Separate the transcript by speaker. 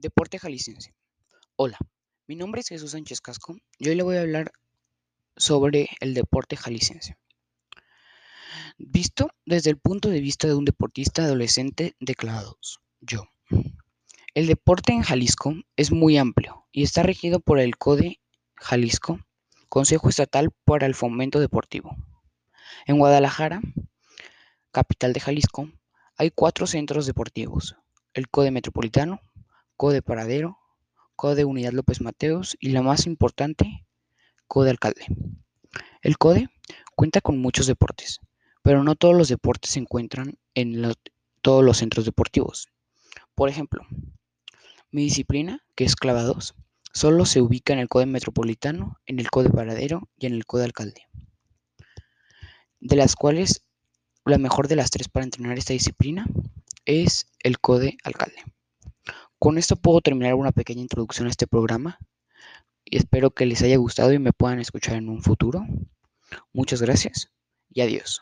Speaker 1: Deporte jalisciense. Hola, mi nombre es Jesús Sánchez Casco y hoy le voy a hablar sobre el deporte jalisciense. Visto desde el punto de vista de un deportista adolescente declarado, yo. El deporte en Jalisco es muy amplio y está regido por el CODE Jalisco, Consejo Estatal para el Fomento Deportivo. En Guadalajara, capital de Jalisco, hay cuatro centros deportivos, el CODE Metropolitano, CODE Paradero, CODE Unidad López Mateos y la más importante, CODE Alcalde. El CODE cuenta con muchos deportes, pero no todos los deportes se encuentran en todos los centros deportivos. Por ejemplo, mi disciplina, que es clavados, solo se ubica en el CODE Metropolitano, en el CODE Paradero y en el CODE Alcalde. De las cuales, la mejor de las tres para entrenar esta disciplina es el CODE Alcalde. Con esto puedo terminar una pequeña introducción a este programa y espero que les haya gustado y me puedan escuchar en un futuro. Muchas gracias y adiós.